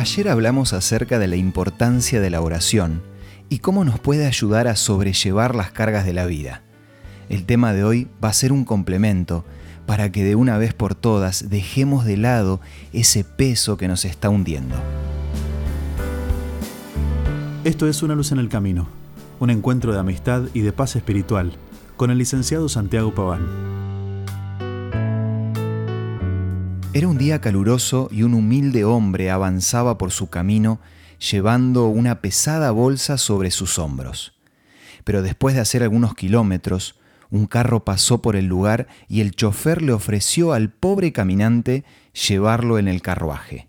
Ayer hablamos acerca de la importancia de la oración y cómo nos puede ayudar a sobrellevar las cargas de la vida. El tema de hoy va a ser un complemento para que de una vez por todas dejemos de lado ese peso que nos está hundiendo. Esto es Una luz en el camino, un encuentro de amistad y de paz espiritual con el licenciado Santiago Paván. Era un día caluroso y un humilde hombre avanzaba por su camino llevando una pesada bolsa sobre sus hombros. Pero después de hacer algunos kilómetros, un carro pasó por el lugar y el chofer le ofreció al pobre caminante llevarlo en el carruaje.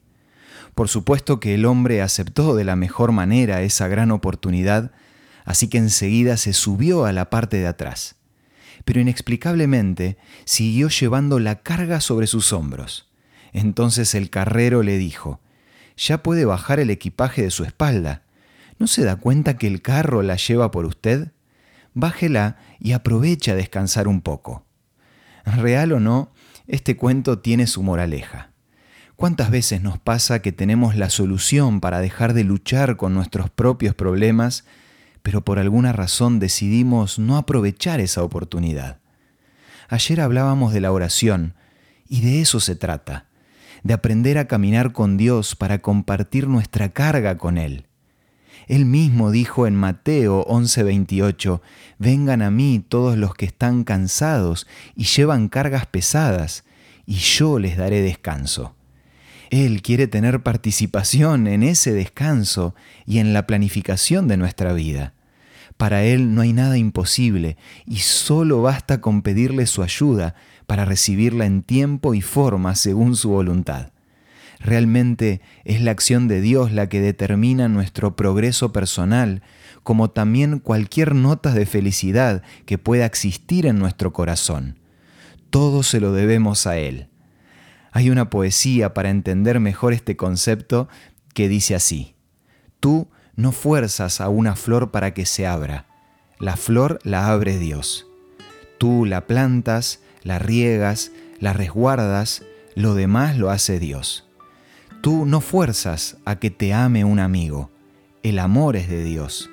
Por supuesto que el hombre aceptó de la mejor manera esa gran oportunidad, así que enseguida se subió a la parte de atrás. Pero inexplicablemente siguió llevando la carga sobre sus hombros. Entonces el carrero le dijo, ya puede bajar el equipaje de su espalda. ¿No se da cuenta que el carro la lleva por usted? Bájela y aprovecha a descansar un poco. Real o no, este cuento tiene su moraleja. ¿Cuántas veces nos pasa que tenemos la solución para dejar de luchar con nuestros propios problemas, pero por alguna razón decidimos no aprovechar esa oportunidad? Ayer hablábamos de la oración, y de eso se trata de aprender a caminar con Dios para compartir nuestra carga con Él. Él mismo dijo en Mateo 11:28, Vengan a mí todos los que están cansados y llevan cargas pesadas, y yo les daré descanso. Él quiere tener participación en ese descanso y en la planificación de nuestra vida. Para Él no hay nada imposible y solo basta con pedirle su ayuda para recibirla en tiempo y forma según su voluntad. Realmente es la acción de Dios la que determina nuestro progreso personal, como también cualquier nota de felicidad que pueda existir en nuestro corazón. Todo se lo debemos a Él. Hay una poesía para entender mejor este concepto que dice así, Tú no fuerzas a una flor para que se abra, la flor la abre Dios. Tú la plantas, la riegas, la resguardas, lo demás lo hace Dios. Tú no fuerzas a que te ame un amigo, el amor es de Dios.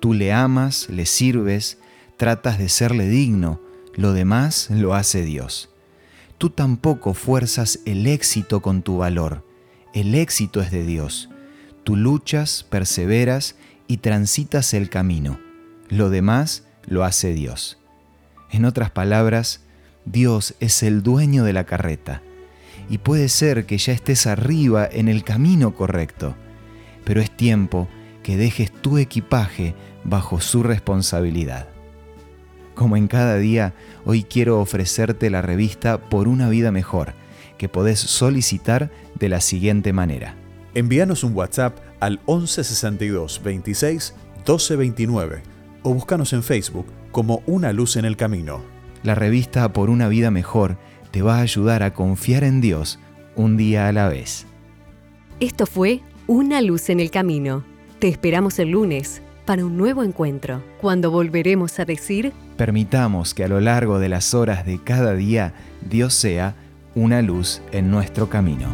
Tú le amas, le sirves, tratas de serle digno, lo demás lo hace Dios. Tú tampoco fuerzas el éxito con tu valor, el éxito es de Dios. Tú luchas, perseveras y transitas el camino, lo demás lo hace Dios. En otras palabras, Dios es el dueño de la carreta y puede ser que ya estés arriba en el camino correcto, pero es tiempo que dejes tu equipaje bajo su responsabilidad. Como en cada día, hoy quiero ofrecerte la revista Por una vida mejor, que podés solicitar de la siguiente manera. Envíanos un WhatsApp al 1162 26 1229 o búscanos en Facebook como Una Luz en el Camino. La revista Por una vida mejor te va a ayudar a confiar en Dios un día a la vez. Esto fue Una luz en el camino. Te esperamos el lunes para un nuevo encuentro, cuando volveremos a decir, permitamos que a lo largo de las horas de cada día Dios sea una luz en nuestro camino.